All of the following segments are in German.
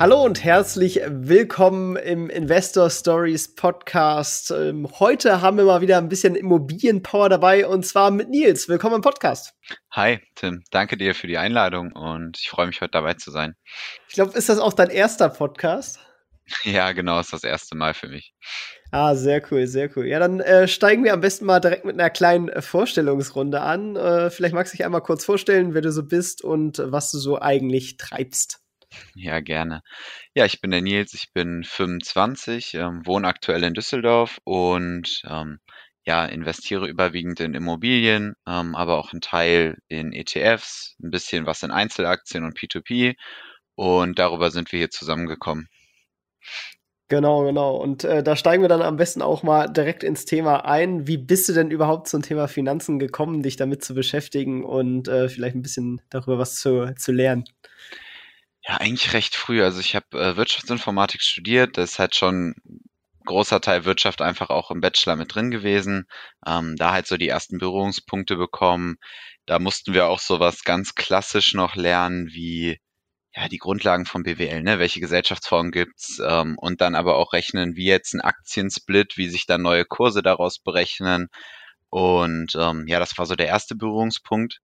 Hallo und herzlich willkommen im Investor Stories Podcast. Ähm, heute haben wir mal wieder ein bisschen Immobilienpower dabei und zwar mit Nils. Willkommen im Podcast. Hi, Tim. Danke dir für die Einladung und ich freue mich, heute dabei zu sein. Ich glaube, ist das auch dein erster Podcast? Ja, genau, ist das erste Mal für mich. Ah, sehr cool, sehr cool. Ja, dann äh, steigen wir am besten mal direkt mit einer kleinen äh, Vorstellungsrunde an. Äh, vielleicht magst du dich einmal kurz vorstellen, wer du so bist und was du so eigentlich treibst. Ja, gerne. Ja, ich bin der Nils, ich bin 25, ähm, wohne aktuell in Düsseldorf und ähm, ja, investiere überwiegend in Immobilien, ähm, aber auch ein Teil in ETFs, ein bisschen was in Einzelaktien und P2P und darüber sind wir hier zusammengekommen. Genau, genau. Und äh, da steigen wir dann am besten auch mal direkt ins Thema ein. Wie bist du denn überhaupt zum Thema Finanzen gekommen, dich damit zu beschäftigen und äh, vielleicht ein bisschen darüber was zu, zu lernen? Ja, eigentlich recht früh. Also ich habe äh, Wirtschaftsinformatik studiert. Das ist halt schon großer Teil Wirtschaft einfach auch im Bachelor mit drin gewesen. Ähm, da halt so die ersten Berührungspunkte bekommen. Da mussten wir auch sowas ganz klassisch noch lernen, wie ja die Grundlagen von BWL, ne? Welche Gesellschaftsform gibt's? Ähm, und dann aber auch rechnen, wie jetzt ein Aktiensplit, wie sich dann neue Kurse daraus berechnen. Und ähm, ja, das war so der erste Berührungspunkt.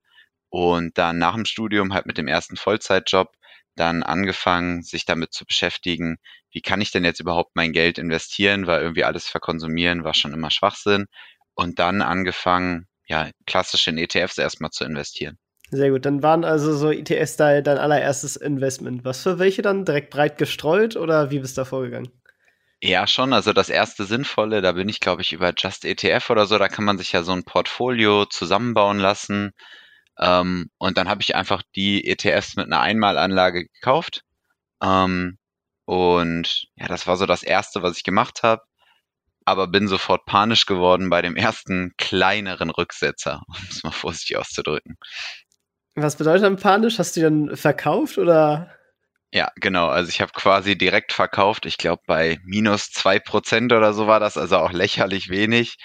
Und dann nach dem Studium halt mit dem ersten Vollzeitjob dann angefangen, sich damit zu beschäftigen, wie kann ich denn jetzt überhaupt mein Geld investieren, weil irgendwie alles verkonsumieren war schon immer Schwachsinn. Und dann angefangen, ja, klassisch in ETFs erstmal zu investieren. Sehr gut, dann waren also so ETFs da dein allererstes Investment. Was für welche dann? Direkt breit gestreut oder wie bist du da vorgegangen? Ja, schon. Also das erste Sinnvolle, da bin ich, glaube ich, über Just ETF oder so, da kann man sich ja so ein Portfolio zusammenbauen lassen ähm, und dann habe ich einfach die ETFs mit einer Einmalanlage gekauft. Ähm, und ja, das war so das Erste, was ich gemacht habe. Aber bin sofort panisch geworden bei dem ersten kleineren Rücksetzer, um es mal vorsichtig auszudrücken. Was bedeutet dann panisch? Hast du dann verkauft oder? Ja, genau. Also ich habe quasi direkt verkauft. Ich glaube, bei minus zwei Prozent oder so war das, also auch lächerlich wenig.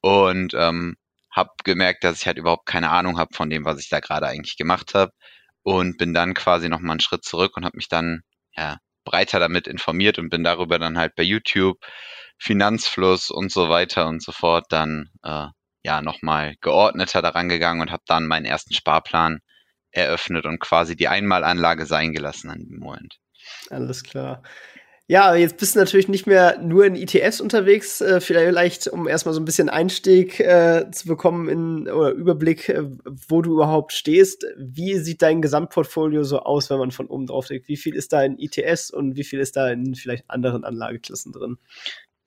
Und ähm, habe gemerkt, dass ich halt überhaupt keine Ahnung habe von dem, was ich da gerade eigentlich gemacht habe und bin dann quasi noch mal einen Schritt zurück und habe mich dann ja breiter damit informiert und bin darüber dann halt bei YouTube Finanzfluss und so weiter und so fort dann äh, ja nochmal geordneter daran gegangen und habe dann meinen ersten Sparplan eröffnet und quasi die Einmalanlage sein gelassen an dem Moment. Alles klar. Ja, jetzt bist du natürlich nicht mehr nur in ETFs unterwegs. Äh, vielleicht, um erstmal so ein bisschen Einstieg äh, zu bekommen in, oder Überblick, äh, wo du überhaupt stehst. Wie sieht dein Gesamtportfolio so aus, wenn man von oben drauf denkt? Wie viel ist da in ETFs und wie viel ist da in vielleicht anderen Anlageklassen drin?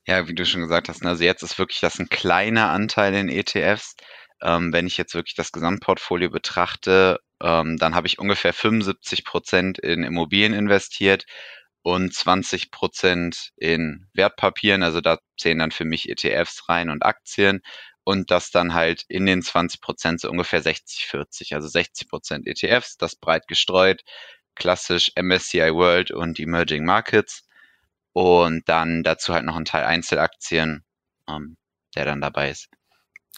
Ja, wie du schon gesagt hast, ne, also jetzt ist wirklich das ein kleiner Anteil in ETFs. Ähm, wenn ich jetzt wirklich das Gesamtportfolio betrachte, ähm, dann habe ich ungefähr 75 Prozent in Immobilien investiert und 20 Prozent in Wertpapieren. Also da zählen dann für mich ETFs rein und Aktien und das dann halt in den 20 Prozent so ungefähr 60, 40. Also 60 Prozent ETFs, das breit gestreut, klassisch MSCI World und Emerging Markets und dann dazu halt noch ein Teil Einzelaktien, ähm, der dann dabei ist.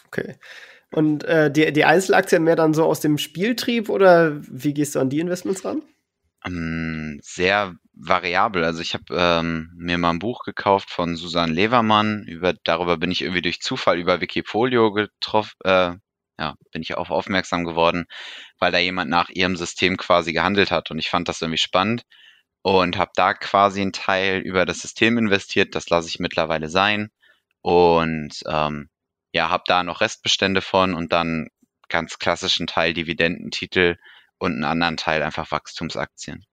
Okay. Und äh, die, die Einzelaktien mehr dann so aus dem Spieltrieb oder wie gehst du an die Investments ran? Ähm, sehr variabel. Also ich habe ähm, mir mal ein Buch gekauft von Susan Levermann. Über, darüber bin ich irgendwie durch Zufall über Wikifolio getroffen, äh, ja, bin ich auch aufmerksam geworden, weil da jemand nach ihrem System quasi gehandelt hat und ich fand das irgendwie spannend und habe da quasi einen Teil über das System investiert. Das lasse ich mittlerweile sein und ähm, ja, habe da noch Restbestände von und dann ganz klassischen Teil Dividendentitel und einen anderen Teil einfach Wachstumsaktien.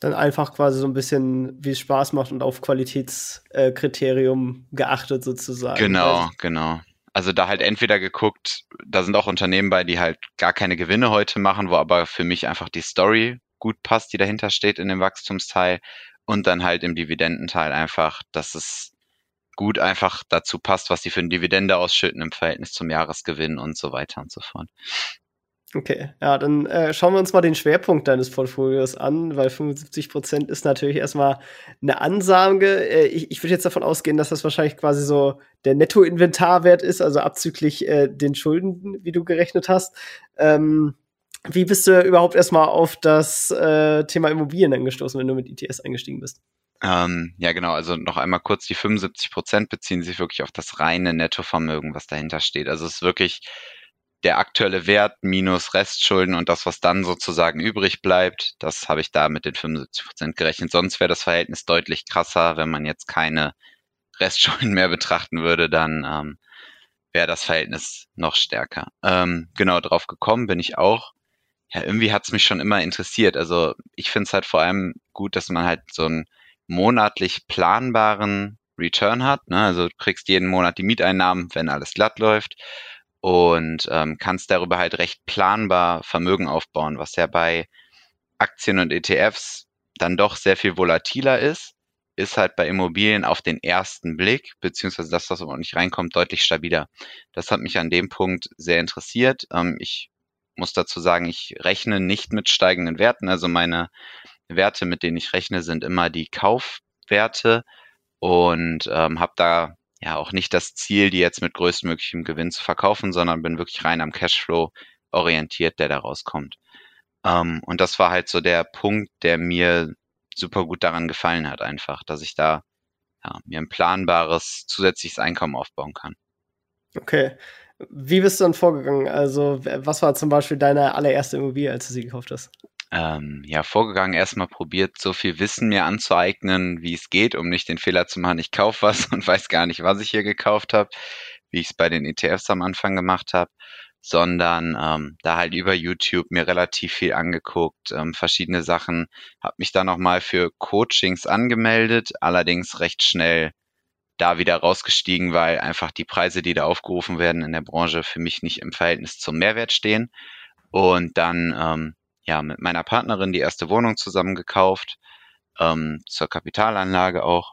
Dann einfach quasi so ein bisschen, wie es Spaß macht und auf Qualitätskriterium äh, geachtet sozusagen. Genau, also, genau. Also da halt entweder geguckt, da sind auch Unternehmen bei, die halt gar keine Gewinne heute machen, wo aber für mich einfach die Story gut passt, die dahinter steht in dem Wachstumsteil und dann halt im Dividendenteil einfach, dass es gut einfach dazu passt, was sie für eine Dividende ausschütten im Verhältnis zum Jahresgewinn und so weiter und so fort. Okay, ja, dann äh, schauen wir uns mal den Schwerpunkt deines Portfolios an, weil 75 Prozent ist natürlich erstmal eine Ansage. Äh, ich, ich würde jetzt davon ausgehen, dass das wahrscheinlich quasi so der Nettoinventarwert ist, also abzüglich äh, den Schulden, wie du gerechnet hast. Ähm, wie bist du überhaupt erstmal auf das äh, Thema Immobilien angestoßen, wenn du mit ITS eingestiegen bist? Ähm, ja, genau. Also noch einmal kurz, die 75 Prozent beziehen sich wirklich auf das reine Nettovermögen, was dahinter steht. Also es ist wirklich der aktuelle Wert minus Restschulden und das, was dann sozusagen übrig bleibt, das habe ich da mit den 75 Prozent gerechnet. Sonst wäre das Verhältnis deutlich krasser, wenn man jetzt keine Restschulden mehr betrachten würde, dann ähm, wäre das Verhältnis noch stärker. Ähm, genau, drauf gekommen bin ich auch. Ja, irgendwie hat es mich schon immer interessiert. Also ich finde es halt vor allem gut, dass man halt so einen monatlich planbaren Return hat. Ne? Also du kriegst jeden Monat die Mieteinnahmen, wenn alles glatt läuft und ähm, kannst darüber halt recht planbar Vermögen aufbauen, was ja bei Aktien und ETFs dann doch sehr viel volatiler ist, ist halt bei Immobilien auf den ersten Blick, beziehungsweise das, was aber nicht reinkommt, deutlich stabiler. Das hat mich an dem Punkt sehr interessiert. Ähm, ich muss dazu sagen, ich rechne nicht mit steigenden Werten. Also meine Werte, mit denen ich rechne, sind immer die Kaufwerte und ähm, habe da ja auch nicht das Ziel, die jetzt mit größtmöglichem Gewinn zu verkaufen, sondern bin wirklich rein am Cashflow orientiert, der da rauskommt. Ähm, und das war halt so der Punkt, der mir super gut daran gefallen hat, einfach, dass ich da ja, mir ein planbares zusätzliches Einkommen aufbauen kann. Okay. Wie bist du dann vorgegangen? Also, was war zum Beispiel deine allererste Immobilie, als du sie gekauft hast? Ähm, ja, vorgegangen, erstmal probiert, so viel Wissen mir anzueignen, wie es geht, um nicht den Fehler zu machen, ich kaufe was und weiß gar nicht, was ich hier gekauft habe, wie ich es bei den ETFs am Anfang gemacht habe, sondern ähm, da halt über YouTube mir relativ viel angeguckt, ähm, verschiedene Sachen, habe mich dann nochmal für Coachings angemeldet, allerdings recht schnell da wieder rausgestiegen, weil einfach die Preise, die da aufgerufen werden in der Branche, für mich nicht im Verhältnis zum Mehrwert stehen. Und dann ähm, ja mit meiner Partnerin die erste Wohnung zusammen gekauft, ähm, zur Kapitalanlage auch.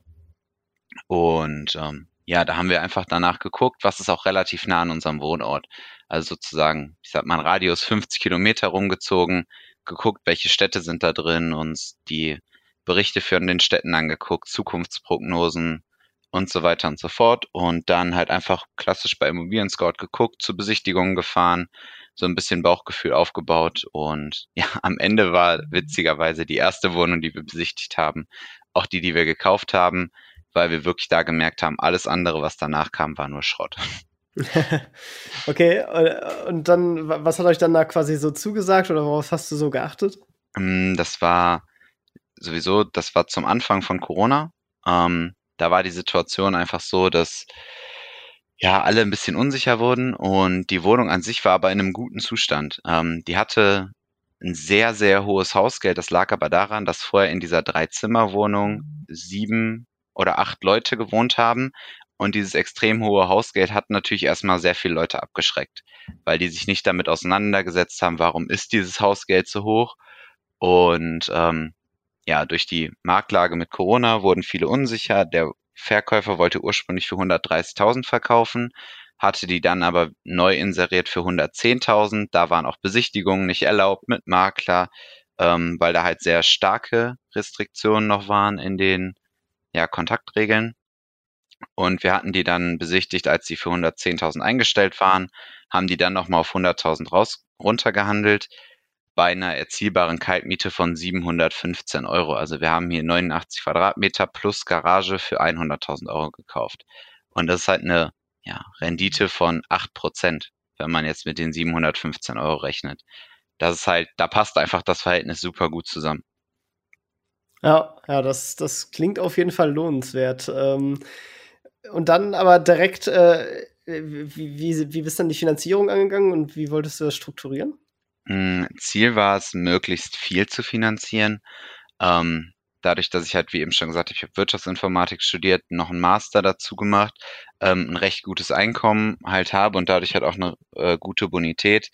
Und ähm, ja, da haben wir einfach danach geguckt, was ist auch relativ nah an unserem Wohnort. Also sozusagen, ich sag mal, ein Radius 50 Kilometer rumgezogen, geguckt, welche Städte sind da drin, uns die Berichte für den Städten angeguckt, Zukunftsprognosen und so weiter und so fort. Und dann halt einfach klassisch bei Immobilien Scout geguckt, zu Besichtigungen gefahren, so ein bisschen Bauchgefühl aufgebaut und ja, am Ende war witzigerweise die erste Wohnung, die wir besichtigt haben, auch die, die wir gekauft haben, weil wir wirklich da gemerkt haben, alles andere, was danach kam, war nur Schrott. okay, und dann, was hat euch dann da quasi so zugesagt oder worauf hast du so geachtet? Mm, das war sowieso, das war zum Anfang von Corona. Ähm, da war die Situation einfach so, dass ja, alle ein bisschen unsicher wurden und die Wohnung an sich war aber in einem guten Zustand. Ähm, die hatte ein sehr, sehr hohes Hausgeld. Das lag aber daran, dass vorher in dieser Drei-Zimmer-Wohnung sieben oder acht Leute gewohnt haben. Und dieses extrem hohe Hausgeld hat natürlich erstmal sehr viele Leute abgeschreckt, weil die sich nicht damit auseinandergesetzt haben, warum ist dieses Hausgeld so hoch. Und ähm, ja, durch die Marktlage mit Corona wurden viele unsicher. Der Verkäufer wollte ursprünglich für 130.000 verkaufen, hatte die dann aber neu inseriert für 110.000. Da waren auch Besichtigungen nicht erlaubt mit Makler, ähm, weil da halt sehr starke Restriktionen noch waren in den ja, Kontaktregeln. Und wir hatten die dann besichtigt, als die für 110.000 eingestellt waren, haben die dann nochmal auf 100.000 raus runtergehandelt bei einer erzielbaren Kaltmiete von 715 Euro. Also wir haben hier 89 Quadratmeter plus Garage für 100.000 Euro gekauft. Und das ist halt eine ja, Rendite von 8 Prozent, wenn man jetzt mit den 715 Euro rechnet. Das ist halt, da passt einfach das Verhältnis super gut zusammen. Ja, ja, das, das klingt auf jeden Fall lohnenswert. Ähm, und dann aber direkt, äh, wie, wie, wie bist dann die Finanzierung angegangen und wie wolltest du das strukturieren? Hm, Ziel war es, möglichst viel zu finanzieren. Ähm, dadurch, dass ich halt, wie eben schon gesagt ich habe Wirtschaftsinformatik studiert, noch einen Master dazu gemacht, ähm, ein recht gutes Einkommen halt habe und dadurch halt auch eine äh, gute Bonität,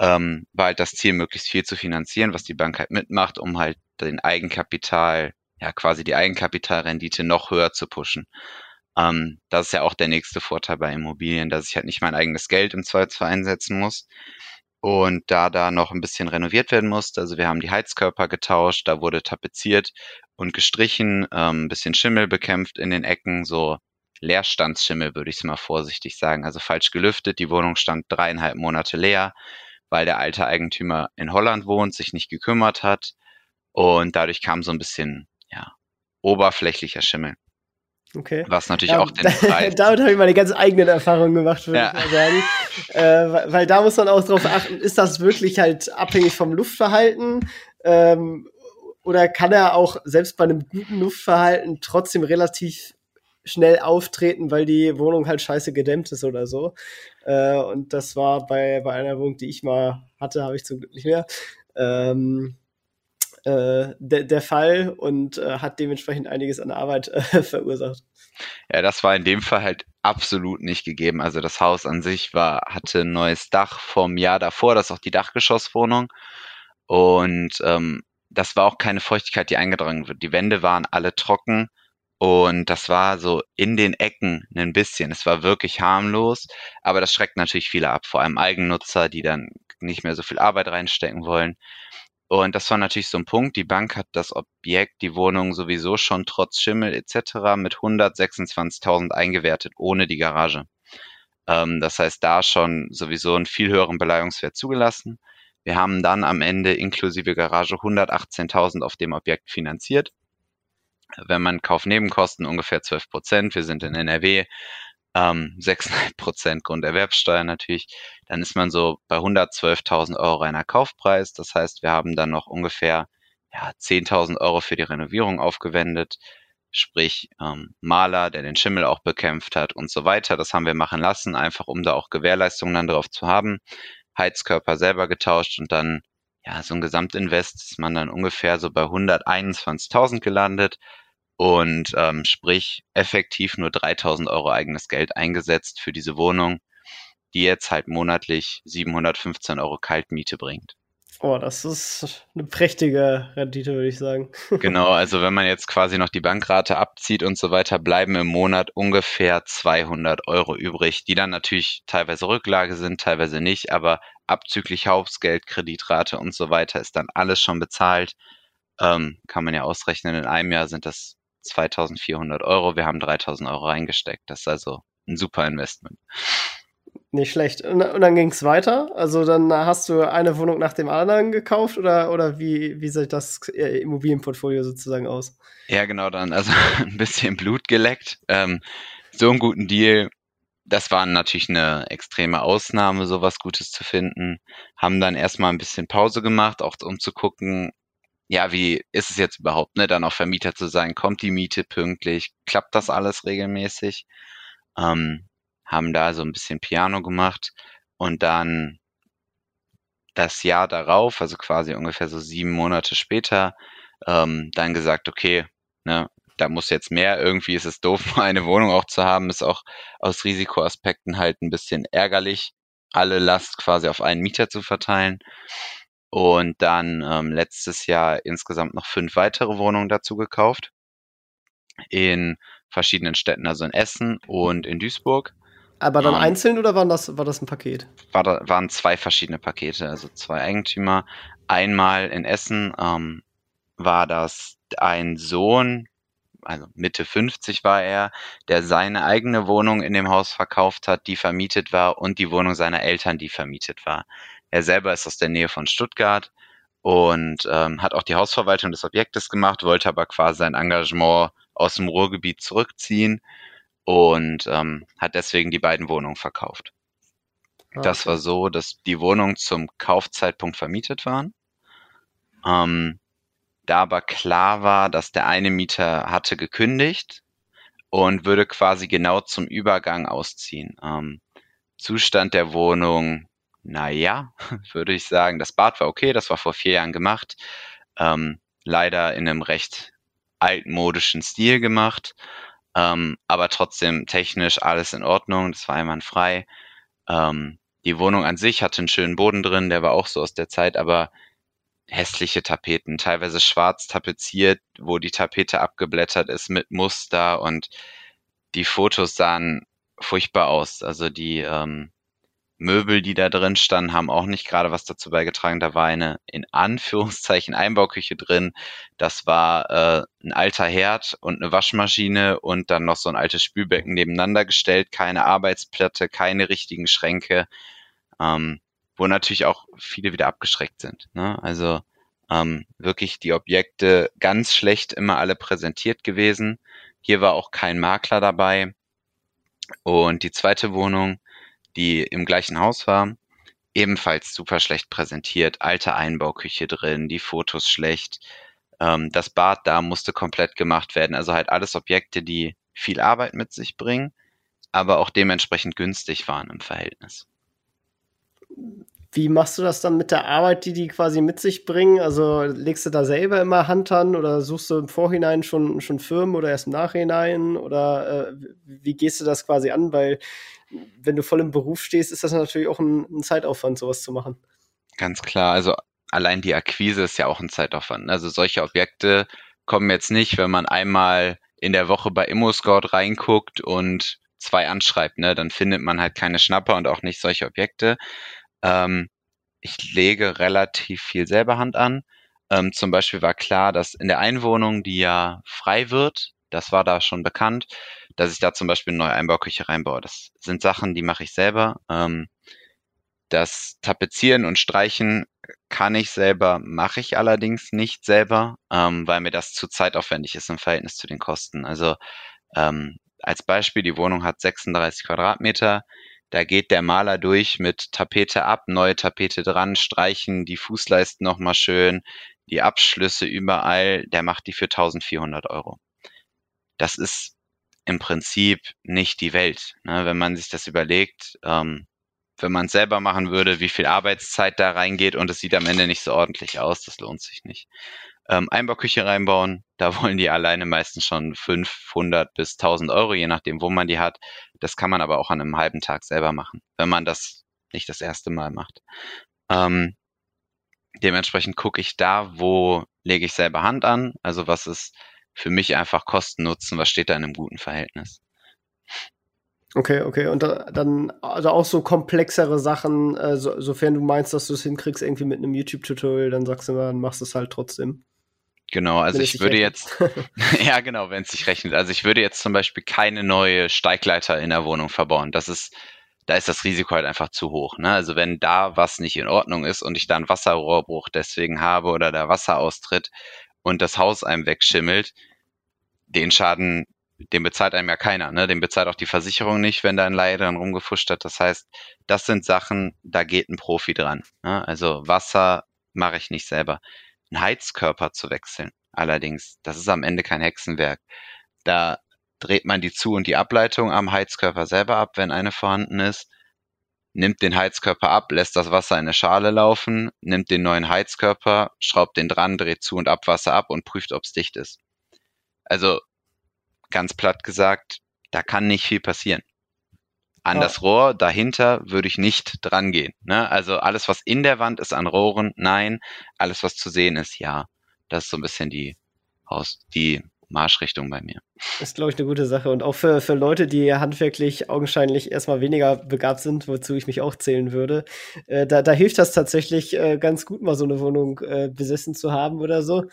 ähm, war halt das Ziel, möglichst viel zu finanzieren, was die Bank halt mitmacht, um halt den Eigenkapital, ja quasi die Eigenkapitalrendite noch höher zu pushen. Ähm, das ist ja auch der nächste Vorteil bei Immobilien, dass ich halt nicht mein eigenes Geld im Zweifelsfall einsetzen muss. Und da da noch ein bisschen renoviert werden musste, also wir haben die Heizkörper getauscht, da wurde tapeziert und gestrichen, ähm, ein bisschen Schimmel bekämpft in den Ecken, so Leerstandsschimmel würde ich es mal vorsichtig sagen, also falsch gelüftet. Die Wohnung stand dreieinhalb Monate leer, weil der alte Eigentümer in Holland wohnt, sich nicht gekümmert hat und dadurch kam so ein bisschen ja, oberflächlicher Schimmel. Okay. Was natürlich ja, auch den Preis. Damit habe ich meine ganz eigenen Erfahrungen gemacht, würde ja. ich mal sagen. äh, weil, da muss man auch drauf achten, ist das wirklich halt abhängig vom Luftverhalten? Ähm, oder kann er auch selbst bei einem guten Luftverhalten trotzdem relativ schnell auftreten, weil die Wohnung halt scheiße gedämmt ist oder so. Äh, und das war bei, bei einer Wohnung, die ich mal hatte, habe ich zum Glück nicht mehr. Ähm, äh, der, der Fall und äh, hat dementsprechend einiges an Arbeit äh, verursacht. Ja, das war in dem Fall halt absolut nicht gegeben. Also das Haus an sich war, hatte ein neues Dach vom Jahr davor, das ist auch die Dachgeschosswohnung. Und ähm, das war auch keine Feuchtigkeit, die eingedrang wird. Die Wände waren alle trocken und das war so in den Ecken ein bisschen. Es war wirklich harmlos, aber das schreckt natürlich viele ab, vor allem Eigennutzer, die dann nicht mehr so viel Arbeit reinstecken wollen. Und das war natürlich so ein Punkt. Die Bank hat das Objekt, die Wohnung sowieso schon trotz Schimmel etc. mit 126.000 eingewertet, ohne die Garage. Ähm, das heißt, da schon sowieso einen viel höheren Beleihungswert zugelassen. Wir haben dann am Ende inklusive Garage 118.000 auf dem Objekt finanziert. Wenn man Kaufnebenkosten ungefähr 12 Prozent, wir sind in NRW, ähm, 6,5 Prozent Grunderwerbsteuer natürlich, dann ist man so bei 112.000 Euro reiner Kaufpreis. Das heißt, wir haben dann noch ungefähr ja, 10.000 Euro für die Renovierung aufgewendet, sprich ähm, Maler, der den Schimmel auch bekämpft hat und so weiter. Das haben wir machen lassen, einfach um da auch Gewährleistungen dann drauf zu haben. Heizkörper selber getauscht und dann ja, so ein Gesamtinvest ist man dann ungefähr so bei 121.000 gelandet und ähm, sprich effektiv nur 3000 Euro eigenes Geld eingesetzt für diese Wohnung, die jetzt halt monatlich 715 Euro Kaltmiete bringt. Oh, das ist eine prächtige Rendite, würde ich sagen. genau, also wenn man jetzt quasi noch die Bankrate abzieht und so weiter, bleiben im Monat ungefähr 200 Euro übrig, die dann natürlich teilweise Rücklage sind, teilweise nicht, aber abzüglich Hausgeld, Kreditrate und so weiter ist dann alles schon bezahlt. Ähm, kann man ja ausrechnen, in einem Jahr sind das 2400 Euro. Wir haben 3000 Euro reingesteckt. Das ist also ein super Investment. Nicht schlecht. Und, und dann ging es weiter. Also dann hast du eine Wohnung nach dem anderen gekauft oder, oder wie, wie sieht das äh, Immobilienportfolio sozusagen aus? Ja, genau dann. Also ein bisschen Blut geleckt. Ähm, so einen guten Deal. Das war natürlich eine extreme Ausnahme, sowas Gutes zu finden. Haben dann erstmal ein bisschen Pause gemacht, auch um zu gucken, ja, wie ist es jetzt überhaupt, ne, dann auch Vermieter zu sein? Kommt die Miete pünktlich? Klappt das alles regelmäßig? Ähm, haben da so ein bisschen Piano gemacht und dann das Jahr darauf, also quasi ungefähr so sieben Monate später, ähm, dann gesagt, okay, ne, da muss jetzt mehr, irgendwie ist es doof, eine Wohnung auch zu haben, ist auch aus Risikoaspekten halt ein bisschen ärgerlich, alle Last quasi auf einen Mieter zu verteilen und dann ähm, letztes Jahr insgesamt noch fünf weitere Wohnungen dazu gekauft in verschiedenen Städten, also in Essen und in Duisburg. Aber dann um, ähm, einzeln oder waren das, war das ein Paket? War da, waren zwei verschiedene Pakete, also zwei Eigentümer. Einmal in Essen ähm, war das ein Sohn, also Mitte 50 war er, der seine eigene Wohnung in dem Haus verkauft hat, die vermietet war und die Wohnung seiner Eltern, die vermietet war. Er selber ist aus der Nähe von Stuttgart und ähm, hat auch die Hausverwaltung des Objektes gemacht, wollte aber quasi sein Engagement aus dem Ruhrgebiet zurückziehen und ähm, hat deswegen die beiden Wohnungen verkauft. Ah, okay. Das war so, dass die Wohnungen zum Kaufzeitpunkt vermietet waren. Ähm, da aber klar war, dass der eine Mieter hatte gekündigt und würde quasi genau zum Übergang ausziehen. Ähm, Zustand der Wohnung naja, würde ich sagen. Das Bad war okay, das war vor vier Jahren gemacht. Ähm, leider in einem recht altmodischen Stil gemacht, ähm, aber trotzdem technisch alles in Ordnung, das war einwandfrei. Ähm, die Wohnung an sich hatte einen schönen Boden drin, der war auch so aus der Zeit, aber hässliche Tapeten, teilweise schwarz tapeziert, wo die Tapete abgeblättert ist mit Muster und die Fotos sahen furchtbar aus. Also die ähm, Möbel, die da drin standen, haben auch nicht gerade was dazu beigetragen. Da war eine in Anführungszeichen Einbauküche drin. Das war äh, ein alter Herd und eine Waschmaschine und dann noch so ein altes Spülbecken nebeneinander gestellt. Keine Arbeitsplatte, keine richtigen Schränke, ähm, wo natürlich auch viele wieder abgeschreckt sind. Ne? Also ähm, wirklich die Objekte ganz schlecht immer alle präsentiert gewesen. Hier war auch kein Makler dabei. Und die zweite Wohnung, die im gleichen Haus war, ebenfalls super schlecht präsentiert, alte Einbauküche drin, die Fotos schlecht. Ähm, das Bad da musste komplett gemacht werden. Also halt alles Objekte, die viel Arbeit mit sich bringen, aber auch dementsprechend günstig waren im Verhältnis. Wie machst du das dann mit der Arbeit, die die quasi mit sich bringen? Also legst du da selber immer Hand an oder suchst du im Vorhinein schon, schon Firmen oder erst im Nachhinein? Oder äh, wie gehst du das quasi an? Weil wenn du voll im Beruf stehst, ist das natürlich auch ein, ein Zeitaufwand, sowas zu machen. Ganz klar. Also allein die Akquise ist ja auch ein Zeitaufwand. Also solche Objekte kommen jetzt nicht, wenn man einmal in der Woche bei ImmoScout reinguckt und zwei anschreibt, ne, dann findet man halt keine Schnapper und auch nicht solche Objekte. Ähm, ich lege relativ viel selber Hand an. Ähm, zum Beispiel war klar, dass in der Einwohnung, die ja frei wird, das war da schon bekannt, dass ich da zum Beispiel eine neue Einbauküche reinbaue. Das sind Sachen, die mache ich selber. Ähm, das Tapezieren und Streichen kann ich selber, mache ich allerdings nicht selber, ähm, weil mir das zu zeitaufwendig ist im Verhältnis zu den Kosten. Also ähm, als Beispiel, die Wohnung hat 36 Quadratmeter. Da geht der Maler durch mit Tapete ab, neue Tapete dran, streichen die Fußleisten nochmal schön, die Abschlüsse überall, der macht die für 1400 Euro. Das ist im Prinzip nicht die Welt. Ne? Wenn man sich das überlegt, ähm, wenn man es selber machen würde, wie viel Arbeitszeit da reingeht und es sieht am Ende nicht so ordentlich aus, das lohnt sich nicht. Ähm, Einbauküche reinbauen, da wollen die alleine meistens schon 500 bis 1000 Euro, je nachdem, wo man die hat. Das kann man aber auch an einem halben Tag selber machen, wenn man das nicht das erste Mal macht. Ähm, dementsprechend gucke ich da, wo lege ich selber Hand an, also was ist für mich einfach Kosten nutzen, was steht da in einem guten Verhältnis. Okay, okay. Und da, dann also auch so komplexere Sachen, äh, so, sofern du meinst, dass du es hinkriegst, irgendwie mit einem YouTube-Tutorial, dann sagst du mal, dann machst du es halt trotzdem. Genau, also ich würde jetzt, ja genau, wenn es sich rechnet. Also ich würde jetzt zum Beispiel keine neue Steigleiter in der Wohnung verbauen. Das ist, da ist das Risiko halt einfach zu hoch. Ne? Also wenn da was nicht in Ordnung ist und ich da einen Wasserrohrbruch deswegen habe oder der Wasser austritt und das Haus einem wegschimmelt, den Schaden, den bezahlt einem ja keiner. Ne? Den bezahlt auch die Versicherung nicht, wenn da ein Laie dran rumgefuscht hat. Das heißt, das sind Sachen, da geht ein Profi dran. Ne? Also Wasser mache ich nicht selber einen Heizkörper zu wechseln. Allerdings, das ist am Ende kein Hexenwerk. Da dreht man die Zu- und die Ableitung am Heizkörper selber ab, wenn eine vorhanden ist, nimmt den Heizkörper ab, lässt das Wasser in eine Schale laufen, nimmt den neuen Heizkörper, schraubt den dran, dreht Zu- und Abwasser ab und prüft, ob es dicht ist. Also ganz platt gesagt, da kann nicht viel passieren. An ja. das Rohr dahinter würde ich nicht dran gehen. Ne? Also alles, was in der Wand ist an Rohren, nein. Alles, was zu sehen ist, ja. Das ist so ein bisschen die, Haus, die Marschrichtung bei mir. Ist, glaube ich, eine gute Sache. Und auch für, für Leute, die handwerklich augenscheinlich erstmal weniger begabt sind, wozu ich mich auch zählen würde, äh, da, da hilft das tatsächlich äh, ganz gut, mal so eine Wohnung äh, besessen zu haben oder so.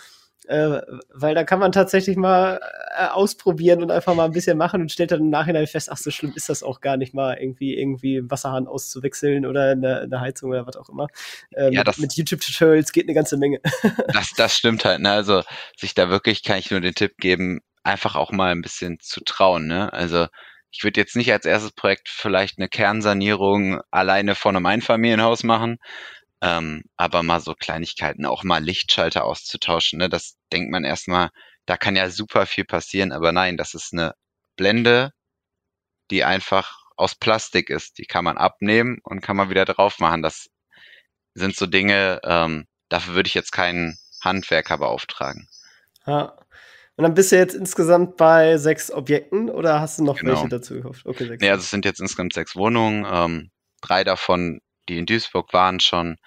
Äh, weil da kann man tatsächlich mal äh, ausprobieren und einfach mal ein bisschen machen und stellt dann im Nachhinein fest, ach, so schlimm ist das auch gar nicht mal, irgendwie, irgendwie einen Wasserhahn auszuwechseln oder eine, eine Heizung oder was auch immer. Äh, ja, mit, das, mit YouTube-Tutorials geht eine ganze Menge. das, das stimmt halt, ne? Also sich da wirklich kann ich nur den Tipp geben, einfach auch mal ein bisschen zu trauen, ne? Also ich würde jetzt nicht als erstes Projekt vielleicht eine Kernsanierung alleine von einem Einfamilienhaus machen, ähm, aber mal so Kleinigkeiten, auch mal Lichtschalter auszutauschen, ne? das denkt man erstmal, da kann ja super viel passieren, aber nein, das ist eine Blende, die einfach aus Plastik ist. Die kann man abnehmen und kann man wieder drauf machen. Das sind so Dinge, ähm, dafür würde ich jetzt keinen Handwerker beauftragen. Ja. Und dann bist du jetzt insgesamt bei sechs Objekten oder hast du noch genau. welche dazu gehofft? Okay, sechs. Nee, also es sind jetzt insgesamt sechs Wohnungen. Ähm, drei davon die in Duisburg waren schon,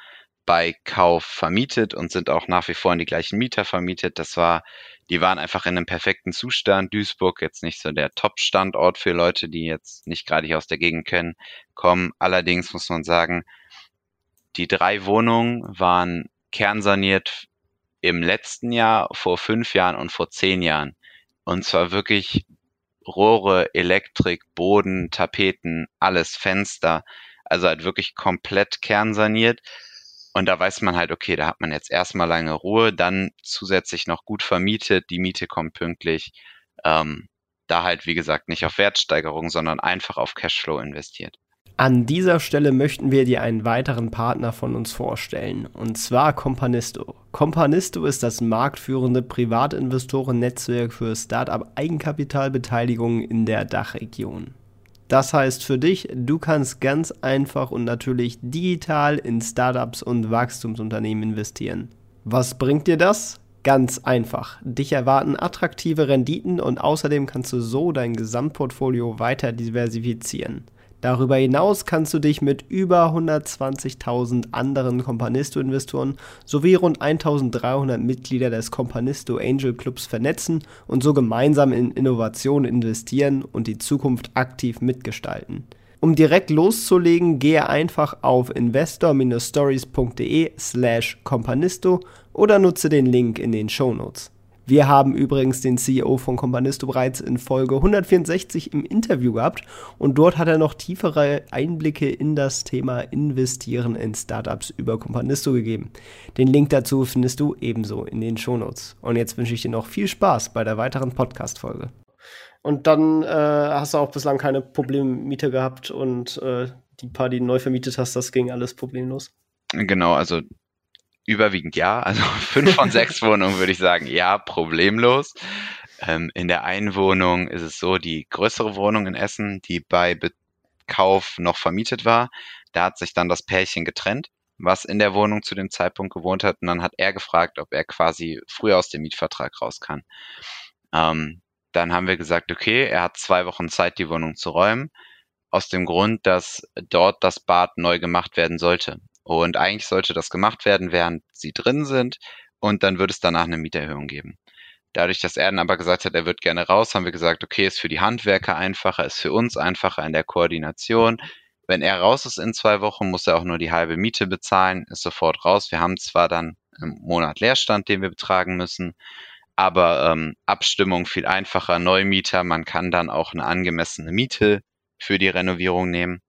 bei Kauf vermietet und sind auch nach wie vor in die gleichen Mieter vermietet. Das war, die waren einfach in einem perfekten Zustand. Duisburg jetzt nicht so der Top-Standort für Leute, die jetzt nicht gerade hier aus der Gegend kennen, kommen. Allerdings muss man sagen, die drei Wohnungen waren kernsaniert im letzten Jahr, vor fünf Jahren und vor zehn Jahren. Und zwar wirklich Rohre, Elektrik, Boden, Tapeten, alles, Fenster. Also halt wirklich komplett kernsaniert. Und da weiß man halt, okay, da hat man jetzt erstmal lange Ruhe, dann zusätzlich noch gut vermietet, die Miete kommt pünktlich. Ähm, da halt, wie gesagt, nicht auf Wertsteigerung, sondern einfach auf Cashflow investiert. An dieser Stelle möchten wir dir einen weiteren Partner von uns vorstellen, und zwar Companisto. Companisto ist das marktführende Privatinvestoren-Netzwerk für Startup-Eigenkapitalbeteiligung in der Dachregion. Das heißt für dich, du kannst ganz einfach und natürlich digital in Startups und Wachstumsunternehmen investieren. Was bringt dir das? Ganz einfach. Dich erwarten attraktive Renditen und außerdem kannst du so dein Gesamtportfolio weiter diversifizieren. Darüber hinaus kannst du dich mit über 120.000 anderen Companisto-Investoren sowie rund 1.300 Mitglieder des Companisto Angel Clubs vernetzen und so gemeinsam in Innovationen investieren und die Zukunft aktiv mitgestalten. Um direkt loszulegen, gehe einfach auf investor-stories.de slash companisto oder nutze den Link in den Show Notes. Wir haben übrigens den CEO von Companisto bereits in Folge 164 im Interview gehabt und dort hat er noch tiefere Einblicke in das Thema Investieren in Startups über Companisto gegeben. Den Link dazu findest du ebenso in den Shownotes. Und jetzt wünsche ich dir noch viel Spaß bei der weiteren Podcast-Folge. Und dann äh, hast du auch bislang keine Problemmieter gehabt und äh, die paar, die du neu vermietet hast, das ging alles problemlos. Genau, also Überwiegend ja. Also fünf von sechs Wohnungen würde ich sagen, ja, problemlos. Ähm, in der einen Wohnung ist es so, die größere Wohnung in Essen, die bei Kauf noch vermietet war, da hat sich dann das Pärchen getrennt, was in der Wohnung zu dem Zeitpunkt gewohnt hat. Und dann hat er gefragt, ob er quasi früher aus dem Mietvertrag raus kann. Ähm, dann haben wir gesagt, okay, er hat zwei Wochen Zeit, die Wohnung zu räumen. Aus dem Grund, dass dort das Bad neu gemacht werden sollte. Und eigentlich sollte das gemacht werden, während sie drin sind. Und dann würde es danach eine Mieterhöhung geben. Dadurch, dass er dann aber gesagt hat, er wird gerne raus, haben wir gesagt, okay, ist für die Handwerker einfacher, ist für uns einfacher in der Koordination. Wenn er raus ist in zwei Wochen, muss er auch nur die halbe Miete bezahlen, ist sofort raus. Wir haben zwar dann einen Monat Leerstand, den wir betragen müssen, aber ähm, Abstimmung viel einfacher, Neumieter, man kann dann auch eine angemessene Miete für die Renovierung nehmen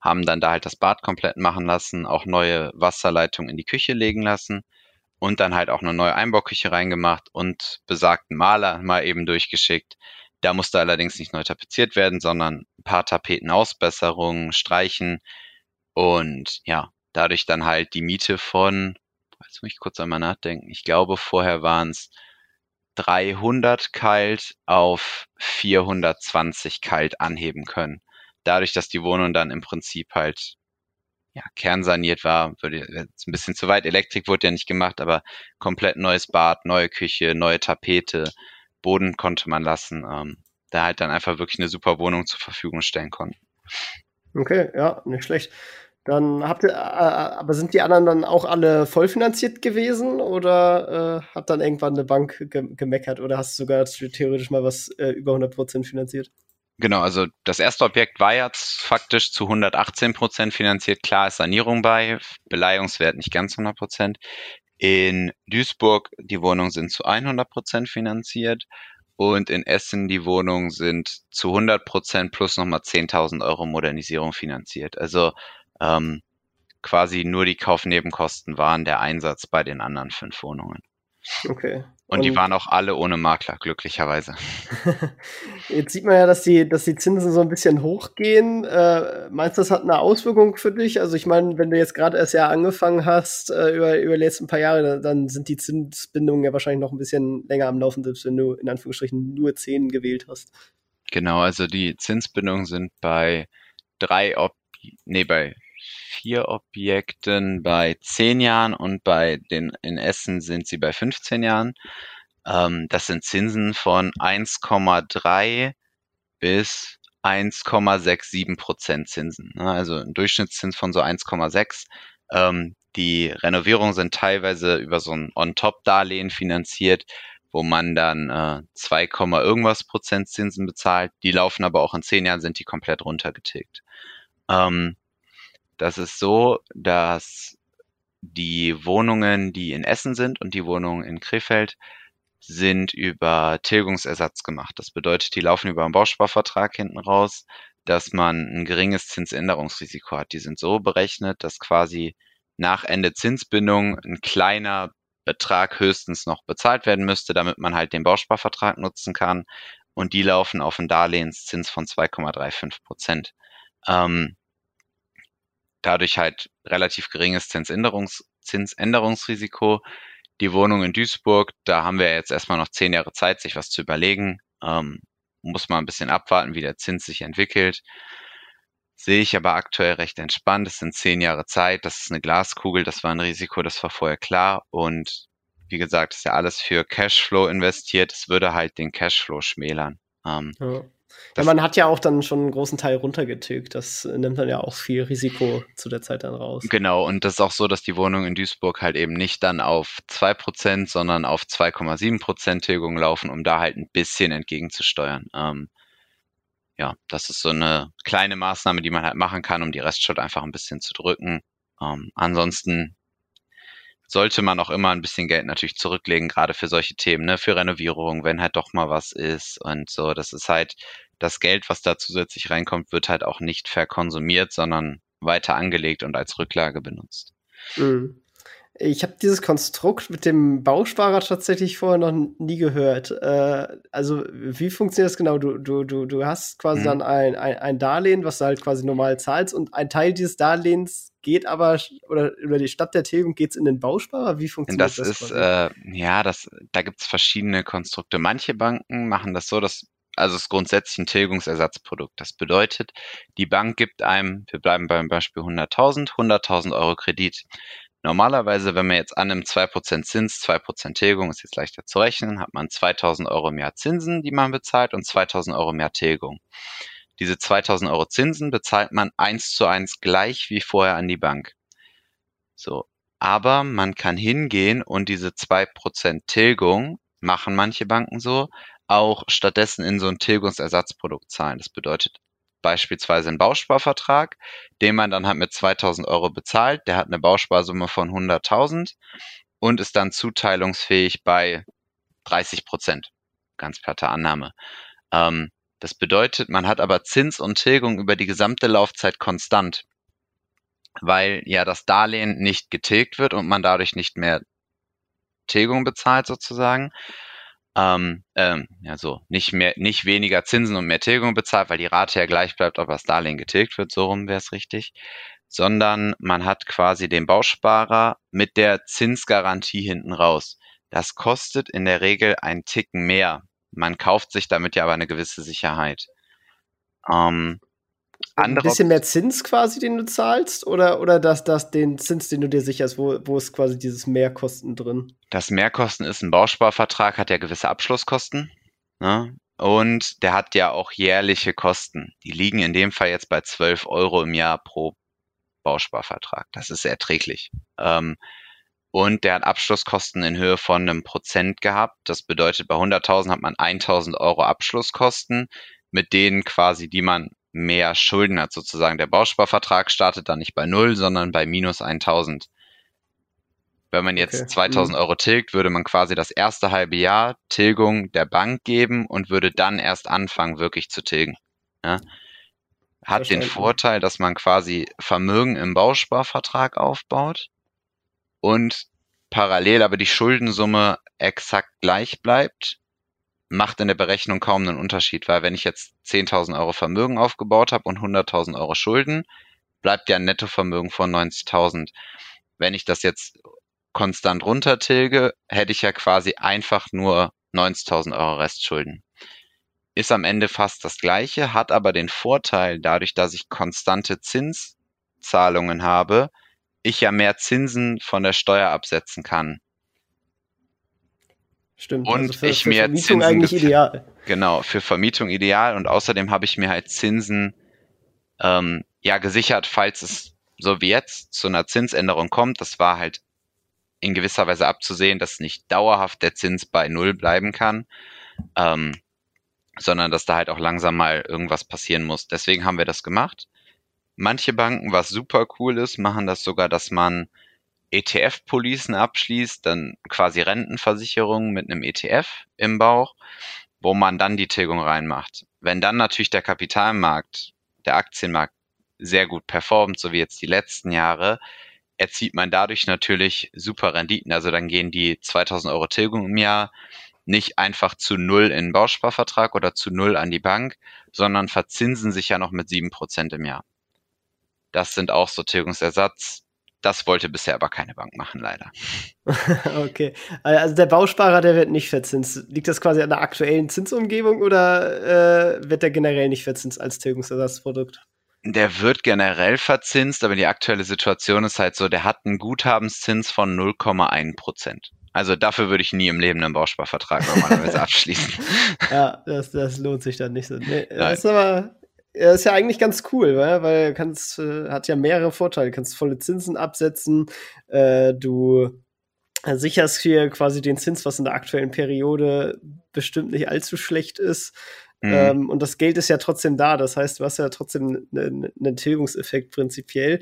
haben dann da halt das Bad komplett machen lassen, auch neue Wasserleitungen in die Küche legen lassen und dann halt auch eine neue Einbauküche reingemacht und besagten Maler mal eben durchgeschickt. Da musste allerdings nicht neu tapeziert werden, sondern ein paar Tapetenausbesserungen, Streichen und ja, dadurch dann halt die Miete von, jetzt muss ich kurz einmal nachdenken, ich glaube vorher waren es 300 kalt auf 420 kalt anheben können dadurch, dass die Wohnung dann im Prinzip halt ja, kernsaniert war, würde jetzt ein bisschen zu weit. Elektrik wurde ja nicht gemacht, aber komplett neues Bad, neue Küche, neue Tapete, Boden konnte man lassen. Ähm, da halt dann einfach wirklich eine super Wohnung zur Verfügung stellen konnten. Okay, ja, nicht schlecht. Dann habt ihr, äh, äh, aber sind die anderen dann auch alle vollfinanziert gewesen oder äh, hat dann irgendwann eine Bank ge gemeckert oder hast du sogar theoretisch mal was äh, über 100% finanziert? Genau, also das erste Objekt war jetzt faktisch zu 118 Prozent finanziert. Klar ist Sanierung bei, Beleihungswert nicht ganz 100 Prozent. In Duisburg die Wohnungen sind zu 100 Prozent finanziert und in Essen die Wohnungen sind zu 100 Prozent plus nochmal 10.000 Euro Modernisierung finanziert. Also ähm, quasi nur die Kaufnebenkosten waren der Einsatz bei den anderen fünf Wohnungen. Okay. Und, und die waren auch alle ohne Makler, glücklicherweise. Jetzt sieht man ja, dass die, dass die Zinsen so ein bisschen hochgehen. Äh, meinst du, das hat eine Auswirkung für dich? Also ich meine, wenn du jetzt gerade erst ja angefangen hast, äh, über, über die letzten paar Jahre, dann sind die Zinsbindungen ja wahrscheinlich noch ein bisschen länger am Laufen, selbst wenn du in Anführungsstrichen nur 10 gewählt hast. Genau, also die Zinsbindungen sind bei drei, Ob nee, bei vier Objekten bei zehn Jahren und bei den in Essen sind sie bei 15 Jahren. Ähm, das sind Zinsen von 1,3 bis 1,67 Prozent Zinsen. Ne? Also ein Durchschnittszins von so 1,6. Ähm, Die Renovierungen sind teilweise über so ein On-Top-Darlehen finanziert, wo man dann äh, 2, irgendwas Prozent Zinsen bezahlt. Die laufen aber auch in zehn Jahren, sind die komplett runtergetilgt. Ähm, das ist so, dass die Wohnungen, die in Essen sind und die Wohnungen in Krefeld, sind über Tilgungsersatz gemacht. Das bedeutet, die laufen über einen Bausparvertrag hinten raus, dass man ein geringes Zinsänderungsrisiko hat. Die sind so berechnet, dass quasi nach Ende Zinsbindung ein kleiner Betrag höchstens noch bezahlt werden müsste, damit man halt den Bausparvertrag nutzen kann. Und die laufen auf einen Darlehenszins von 2,35 Prozent. Ähm, dadurch halt relativ geringes Zinsänderungs Zinsänderungsrisiko. Die Wohnung in Duisburg, da haben wir jetzt erstmal noch zehn Jahre Zeit, sich was zu überlegen. Ähm, muss man ein bisschen abwarten, wie der Zins sich entwickelt. Sehe ich aber aktuell recht entspannt. Es sind zehn Jahre Zeit, das ist eine Glaskugel, das war ein Risiko, das war vorher klar. Und wie gesagt, ist ja alles für Cashflow investiert. Es würde halt den Cashflow schmälern. Ähm, ja. Ja, man hat ja auch dann schon einen großen Teil runtergetilgt. Das nimmt dann ja auch viel Risiko zu der Zeit dann raus. Genau, und das ist auch so, dass die Wohnungen in Duisburg halt eben nicht dann auf 2%, sondern auf 2,7% Tilgung laufen, um da halt ein bisschen entgegenzusteuern. Ähm, ja, das ist so eine kleine Maßnahme, die man halt machen kann, um die Restschuld einfach ein bisschen zu drücken. Ähm, ansonsten sollte man auch immer ein bisschen Geld natürlich zurücklegen, gerade für solche Themen, ne, für Renovierung, wenn halt doch mal was ist und so. Das ist halt das Geld, was da zusätzlich reinkommt, wird halt auch nicht verkonsumiert, sondern weiter angelegt und als Rücklage benutzt. Mhm. Ich habe dieses Konstrukt mit dem Bausparer tatsächlich vorher noch nie gehört. Äh, also, wie funktioniert das genau? Du, du, du, du hast quasi mhm. dann ein, ein, ein Darlehen, was du halt quasi normal zahlst, und ein Teil dieses Darlehens geht aber, oder über die Stadt der Tilgung geht es in den Bausparer? Wie funktioniert das? Das ist, äh, ja, das, da gibt es verschiedene Konstrukte. Manche Banken machen das so, dass also es ist grundsätzlich ein Tilgungsersatzprodukt. Das bedeutet, die Bank gibt einem, wir bleiben beim Beispiel 100.000, 100.000 Euro Kredit. Normalerweise, wenn man jetzt annimmt 2% Zins, 2% Tilgung, ist jetzt leichter zu rechnen, hat man 2.000 Euro mehr Zinsen, die man bezahlt und 2.000 Euro mehr Tilgung. Diese 2.000 Euro Zinsen bezahlt man eins zu eins gleich wie vorher an die Bank. So. Aber man kann hingehen und diese 2% Tilgung, machen manche Banken so, auch stattdessen in so ein Tilgungsersatzprodukt zahlen. Das bedeutet, beispielsweise einen Bausparvertrag, den man dann halt mit 2000 Euro bezahlt. Der hat eine Bausparsumme von 100.000 und ist dann zuteilungsfähig bei 30 Prozent. Ganz platte Annahme. Ähm, das bedeutet, man hat aber Zins und Tilgung über die gesamte Laufzeit konstant, weil ja das Darlehen nicht getilgt wird und man dadurch nicht mehr Tilgung bezahlt sozusagen ähm, ähm, ja so, nicht mehr, nicht weniger Zinsen und mehr Tilgung bezahlt, weil die Rate ja gleich bleibt, ob das Darlehen getilgt wird, so rum wäre es richtig, sondern man hat quasi den Bausparer mit der Zinsgarantie hinten raus. Das kostet in der Regel einen Ticken mehr. Man kauft sich damit ja aber eine gewisse Sicherheit. Ähm, andere ein bisschen mehr Zins quasi, den du zahlst, oder, oder das, das, den Zins, den du dir sicherst, wo, wo ist quasi dieses Mehrkosten drin? Das Mehrkosten ist ein Bausparvertrag, hat ja gewisse Abschlusskosten. Ne? Und der hat ja auch jährliche Kosten. Die liegen in dem Fall jetzt bei 12 Euro im Jahr pro Bausparvertrag. Das ist erträglich. Ähm, und der hat Abschlusskosten in Höhe von einem Prozent gehabt. Das bedeutet, bei 100.000 hat man 1.000 Euro Abschlusskosten, mit denen quasi, die man mehr Schulden hat sozusagen. Der Bausparvertrag startet dann nicht bei null, sondern bei minus 1000. Wenn man jetzt okay. 2000 mhm. Euro tilgt, würde man quasi das erste halbe Jahr Tilgung der Bank geben und würde dann erst anfangen, wirklich zu tilgen. Ja? Hat den Vorteil, dass man quasi Vermögen im Bausparvertrag aufbaut und parallel aber die Schuldensumme exakt gleich bleibt macht in der Berechnung kaum einen Unterschied, weil wenn ich jetzt 10.000 Euro Vermögen aufgebaut habe und 100.000 Euro Schulden, bleibt ja ein Nettovermögen von 90.000. Wenn ich das jetzt konstant runtertilge, hätte ich ja quasi einfach nur 90.000 Euro Restschulden. Ist am Ende fast das gleiche, hat aber den Vorteil, dadurch, dass ich konstante Zinszahlungen habe, ich ja mehr Zinsen von der Steuer absetzen kann. Stimmt. Und also für, ich für mir Vermietung Zinsen eigentlich ideal. Genau, für Vermietung ideal und außerdem habe ich mir halt Zinsen ähm, ja gesichert, falls es so wie jetzt zu einer Zinsänderung kommt, das war halt in gewisser Weise abzusehen, dass nicht dauerhaft der Zins bei Null bleiben kann, ähm, sondern dass da halt auch langsam mal irgendwas passieren muss. Deswegen haben wir das gemacht. Manche Banken, was super cool ist, machen das sogar, dass man ETF-Policen abschließt, dann quasi Rentenversicherungen mit einem ETF im Bauch, wo man dann die Tilgung reinmacht. Wenn dann natürlich der Kapitalmarkt, der Aktienmarkt sehr gut performt, so wie jetzt die letzten Jahre, erzielt man dadurch natürlich super Renditen. Also dann gehen die 2000 Euro Tilgung im Jahr nicht einfach zu null in den Bausparvertrag oder zu null an die Bank, sondern verzinsen sich ja noch mit sieben Prozent im Jahr. Das sind auch so Tilgungsersatz. Das wollte bisher aber keine Bank machen, leider. okay. Also der Bausparer, der wird nicht verzinst. Liegt das quasi an der aktuellen Zinsumgebung oder äh, wird der generell nicht verzinst als Tilgungsersatzprodukt? Der wird generell verzinst, aber die aktuelle Situation ist halt so, der hat einen Guthabenszins von 0,1 Prozent. Also dafür würde ich nie im Leben einen Bausparvertrag normalerweise abschließen. ja, das, das lohnt sich dann nicht so. Nee, das ist aber das ist ja eigentlich ganz cool, weil, weil du kannst, äh, hat ja mehrere Vorteile. Du kannst volle Zinsen absetzen, äh, du sicherst hier quasi den Zins, was in der aktuellen Periode bestimmt nicht allzu schlecht ist. Mhm. Ähm, und das Geld ist ja trotzdem da. Das heißt, du hast ja trotzdem einen, einen Tilgungseffekt prinzipiell.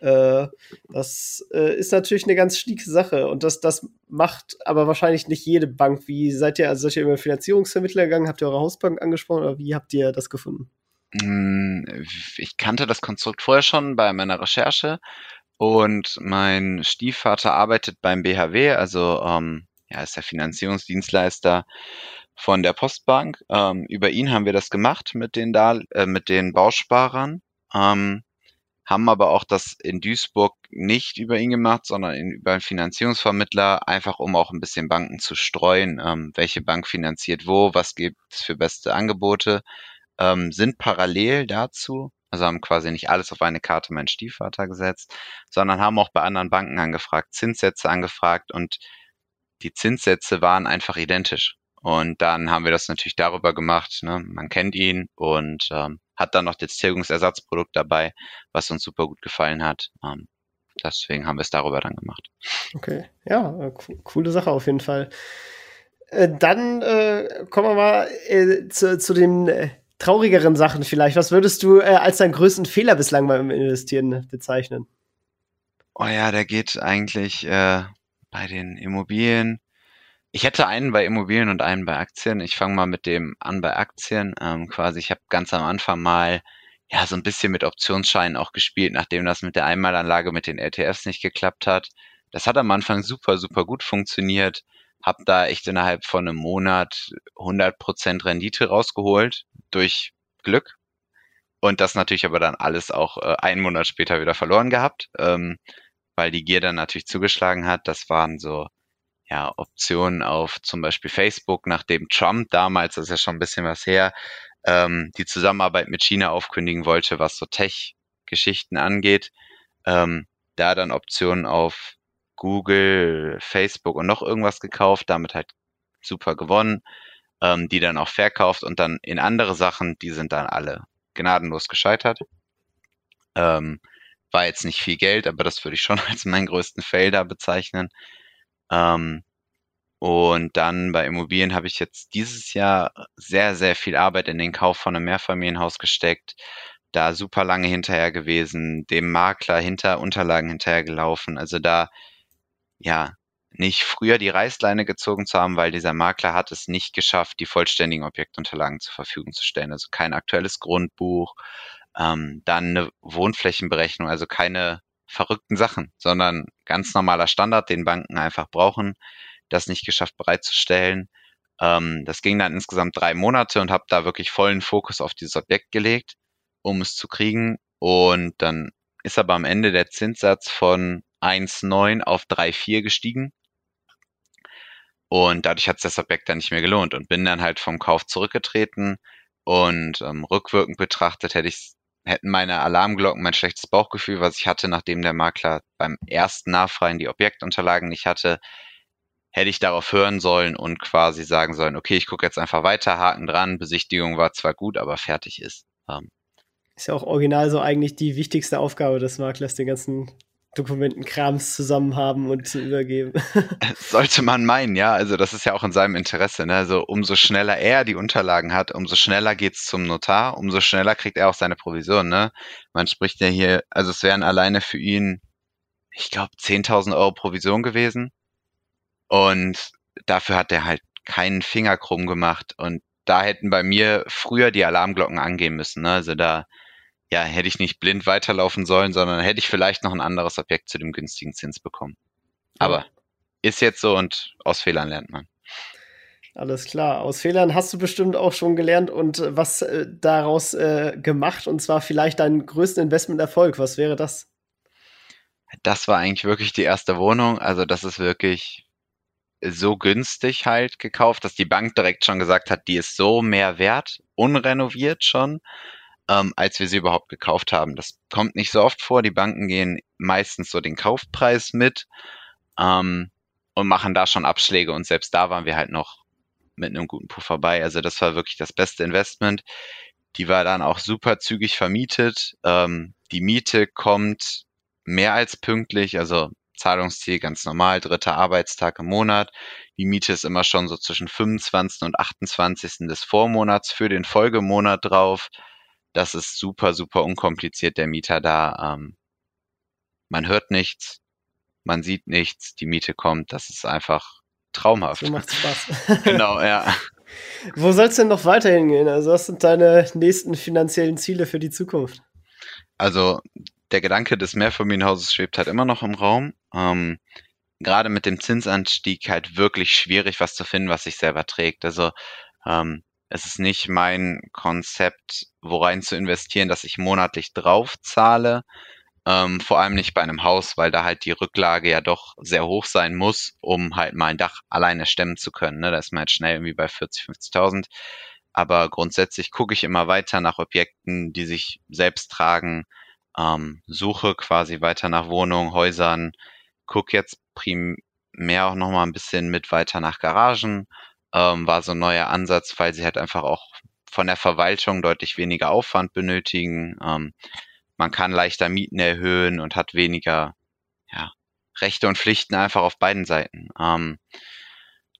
Äh, das äh, ist natürlich eine ganz schnieke Sache. Und das, das macht aber wahrscheinlich nicht jede Bank. Wie seid ihr, also seid ihr über Finanzierungsvermittler gegangen? Habt ihr eure Hausbank angesprochen oder wie habt ihr das gefunden? Hm, ich kannte das Konstrukt vorher schon bei meiner Recherche und mein Stiefvater arbeitet beim BHW, also ähm, ja, ist der Finanzierungsdienstleister von der Postbank. Ähm, über ihn haben wir das gemacht mit den, Dar äh, mit den Bausparern, ähm, haben aber auch das in Duisburg nicht über ihn gemacht, sondern in, über einen Finanzierungsvermittler, einfach um auch ein bisschen Banken zu streuen, ähm, welche Bank finanziert wo, was gibt es für beste Angebote, ähm, sind parallel dazu, also haben quasi nicht alles auf eine Karte mein Stiefvater gesetzt, sondern haben auch bei anderen Banken angefragt, Zinssätze angefragt und die Zinssätze waren einfach identisch. Und dann haben wir das natürlich darüber gemacht. Ne? Man kennt ihn und ähm, hat dann noch das Tilgungsersatzprodukt dabei, was uns super gut gefallen hat. Ähm, deswegen haben wir es darüber dann gemacht. Okay, ja, äh, coole Sache auf jeden Fall. Äh, dann äh, kommen wir mal äh, zu, zu den äh, traurigeren Sachen vielleicht. Was würdest du äh, als deinen größten Fehler bislang beim Investieren bezeichnen? Oh ja, der geht eigentlich bei den Immobilien ich hätte einen bei Immobilien und einen bei Aktien. Ich fange mal mit dem an bei Aktien. Ähm, quasi, ich habe ganz am Anfang mal ja so ein bisschen mit Optionsscheinen auch gespielt, nachdem das mit der Einmalanlage mit den LTFs nicht geklappt hat. Das hat am Anfang super, super gut funktioniert. Hab da echt innerhalb von einem Monat 100% Rendite rausgeholt durch Glück. Und das natürlich aber dann alles auch äh, einen Monat später wieder verloren gehabt, ähm, weil die Gier dann natürlich zugeschlagen hat. Das waren so ja, Optionen auf zum Beispiel Facebook, nachdem Trump damals, das ist ja schon ein bisschen was her, ähm, die Zusammenarbeit mit China aufkündigen wollte, was so Tech-Geschichten angeht. Ähm, da dann Optionen auf Google, Facebook und noch irgendwas gekauft, damit halt super gewonnen, ähm, die dann auch verkauft und dann in andere Sachen, die sind dann alle gnadenlos gescheitert. Ähm, war jetzt nicht viel Geld, aber das würde ich schon als meinen größten Fail da bezeichnen. Ähm, und dann bei Immobilien habe ich jetzt dieses Jahr sehr, sehr viel Arbeit in den Kauf von einem Mehrfamilienhaus gesteckt, da super lange hinterher gewesen, dem Makler hinter Unterlagen hinterher gelaufen. Also da, ja, nicht früher die Reißleine gezogen zu haben, weil dieser Makler hat es nicht geschafft, die vollständigen Objektunterlagen zur Verfügung zu stellen. Also kein aktuelles Grundbuch, ähm, dann eine Wohnflächenberechnung, also keine verrückten Sachen, sondern ganz normaler Standard, den Banken einfach brauchen, das nicht geschafft bereitzustellen. Ähm, das ging dann insgesamt drei Monate und habe da wirklich vollen Fokus auf dieses Objekt gelegt, um es zu kriegen. Und dann ist aber am Ende der Zinssatz von 1,9 auf 3,4 gestiegen. Und dadurch hat es das Objekt dann nicht mehr gelohnt und bin dann halt vom Kauf zurückgetreten. Und ähm, rückwirkend betrachtet hätte ich hätten meine Alarmglocken mein schlechtes Bauchgefühl, was ich hatte, nachdem der Makler beim ersten Nachfragen die Objektunterlagen nicht hatte, hätte ich darauf hören sollen und quasi sagen sollen, okay, ich gucke jetzt einfach weiter, Haken dran, Besichtigung war zwar gut, aber fertig ist. Ähm, Ist ja auch original so eigentlich die wichtigste Aufgabe des Maklers, den ganzen Dokumentenkrams zusammen haben und zu übergeben. Sollte man meinen, ja. Also das ist ja auch in seinem Interesse. Ne? Also umso schneller er die Unterlagen hat, umso schneller geht's zum Notar, umso schneller kriegt er auch seine Provision. Ne? Man spricht ja hier, also es wären alleine für ihn, ich glaube, 10.000 Euro Provision gewesen. Und dafür hat er halt keinen Finger krumm gemacht. Und da hätten bei mir früher die Alarmglocken angehen müssen. Ne? Also da ja, hätte ich nicht blind weiterlaufen sollen, sondern hätte ich vielleicht noch ein anderes Objekt zu dem günstigen Zins bekommen. Aber ist jetzt so und aus Fehlern lernt man. Alles klar. Aus Fehlern hast du bestimmt auch schon gelernt und äh, was äh, daraus äh, gemacht und zwar vielleicht deinen größten Investmenterfolg. Was wäre das? Das war eigentlich wirklich die erste Wohnung. Also das ist wirklich so günstig halt gekauft, dass die Bank direkt schon gesagt hat, die ist so mehr wert, unrenoviert schon ähm, als wir sie überhaupt gekauft haben. Das kommt nicht so oft vor. Die Banken gehen meistens so den Kaufpreis mit ähm, und machen da schon Abschläge. Und selbst da waren wir halt noch mit einem guten Puffer bei. Also das war wirklich das beste Investment. Die war dann auch super zügig vermietet. Ähm, die Miete kommt mehr als pünktlich, also Zahlungsziel ganz normal, dritter Arbeitstag im Monat. Die Miete ist immer schon so zwischen 25. und 28. des Vormonats für den Folgemonat drauf. Das ist super, super unkompliziert, der Mieter da. Ähm, man hört nichts, man sieht nichts, die Miete kommt. Das ist einfach traumhaft. So macht Spaß. genau, ja. Wo soll es denn noch weiterhin gehen? Also, was sind deine nächsten finanziellen Ziele für die Zukunft? Also, der Gedanke des Mehrfamilienhauses schwebt halt immer noch im Raum. Ähm, gerade mit dem Zinsanstieg halt wirklich schwierig, was zu finden, was sich selber trägt. Also, ähm, es ist nicht mein Konzept, worein zu investieren, dass ich monatlich drauf zahle. Ähm, vor allem nicht bei einem Haus, weil da halt die Rücklage ja doch sehr hoch sein muss, um halt mal ein Dach alleine stemmen zu können. Ne? Da ist man halt schnell irgendwie bei 40, 50.000. Aber grundsätzlich gucke ich immer weiter nach Objekten, die sich selbst tragen, ähm, suche quasi weiter nach Wohnungen, Häusern, gucke jetzt primär auch nochmal ein bisschen mit weiter nach Garagen, ähm, war so ein neuer Ansatz, weil sie halt einfach auch von der Verwaltung deutlich weniger Aufwand benötigen. Ähm, man kann leichter Mieten erhöhen und hat weniger ja, Rechte und Pflichten einfach auf beiden Seiten. Ähm,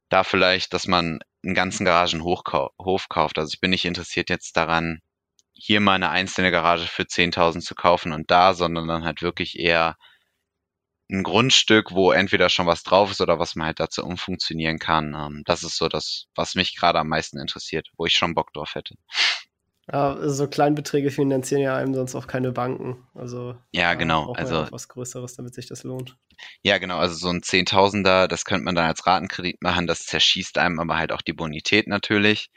da vielleicht, dass man einen ganzen Garagenhof kauft. Also ich bin nicht interessiert jetzt daran, hier mal eine einzelne Garage für 10.000 zu kaufen und da, sondern dann halt wirklich eher ein Grundstück, wo entweder schon was drauf ist oder was man halt dazu umfunktionieren kann. Ähm, das ist so das, was mich gerade am meisten interessiert, wo ich schon Bock drauf hätte. Ja, so Kleinbeträge finanzieren ja einem sonst auch keine Banken. Also ja, genau. Also was Größeres, damit sich das lohnt. Ja, genau. Also so ein Zehntausender, das könnte man dann als Ratenkredit machen. Das zerschießt einem aber halt auch die Bonität natürlich.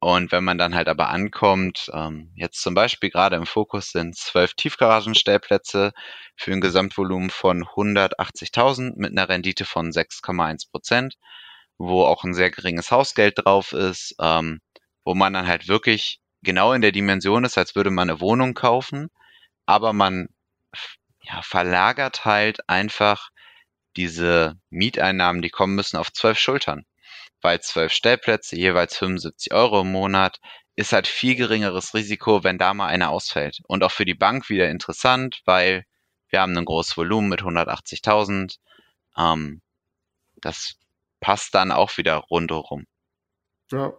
Und wenn man dann halt aber ankommt, ähm, jetzt zum Beispiel gerade im Fokus sind zwölf Tiefgaragenstellplätze für ein Gesamtvolumen von 180.000 mit einer Rendite von 6,1 Prozent, wo auch ein sehr geringes Hausgeld drauf ist, ähm, wo man dann halt wirklich genau in der Dimension ist, als würde man eine Wohnung kaufen, aber man ja, verlagert halt einfach diese Mieteinnahmen, die kommen müssen, auf zwölf Schultern weil zwölf Stellplätze, jeweils 75 Euro im Monat, ist halt viel geringeres Risiko, wenn da mal einer ausfällt. Und auch für die Bank wieder interessant, weil wir haben ein großes Volumen mit 180.000. Ähm, das passt dann auch wieder rundherum. Ja.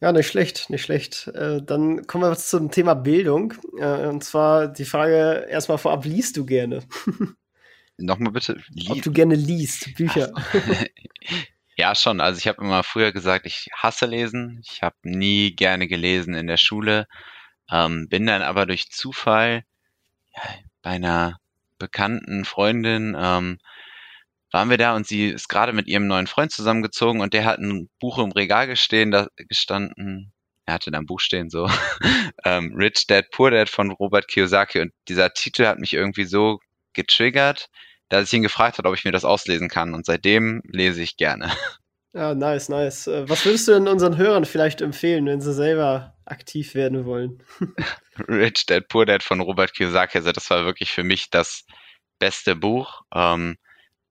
Ja, nicht schlecht, nicht schlecht. Äh, dann kommen wir zum Thema Bildung. Äh, und zwar die Frage erstmal vorab, liest du gerne? Nochmal bitte. Ob du gerne liest, Bücher. Ja, schon. Also ich habe immer früher gesagt, ich hasse lesen. Ich habe nie gerne gelesen in der Schule. Ähm, bin dann aber durch Zufall ja, bei einer bekannten Freundin ähm, waren wir da und sie ist gerade mit ihrem neuen Freund zusammengezogen und der hat ein Buch im Regal gestehen, da gestanden. Er hatte da ein Buch stehen, so ähm, Rich Dad Poor Dad von Robert Kiyosaki und dieser Titel hat mich irgendwie so getriggert, dass ich ihn gefragt hat, ob ich mir das auslesen kann. Und seitdem lese ich gerne. Ja, nice, nice. Äh, was würdest du denn unseren Hörern vielleicht empfehlen, wenn sie selber aktiv werden wollen? Rich Dad Poor Dad von Robert Kiyosaki. Also das war wirklich für mich das beste Buch. Ähm,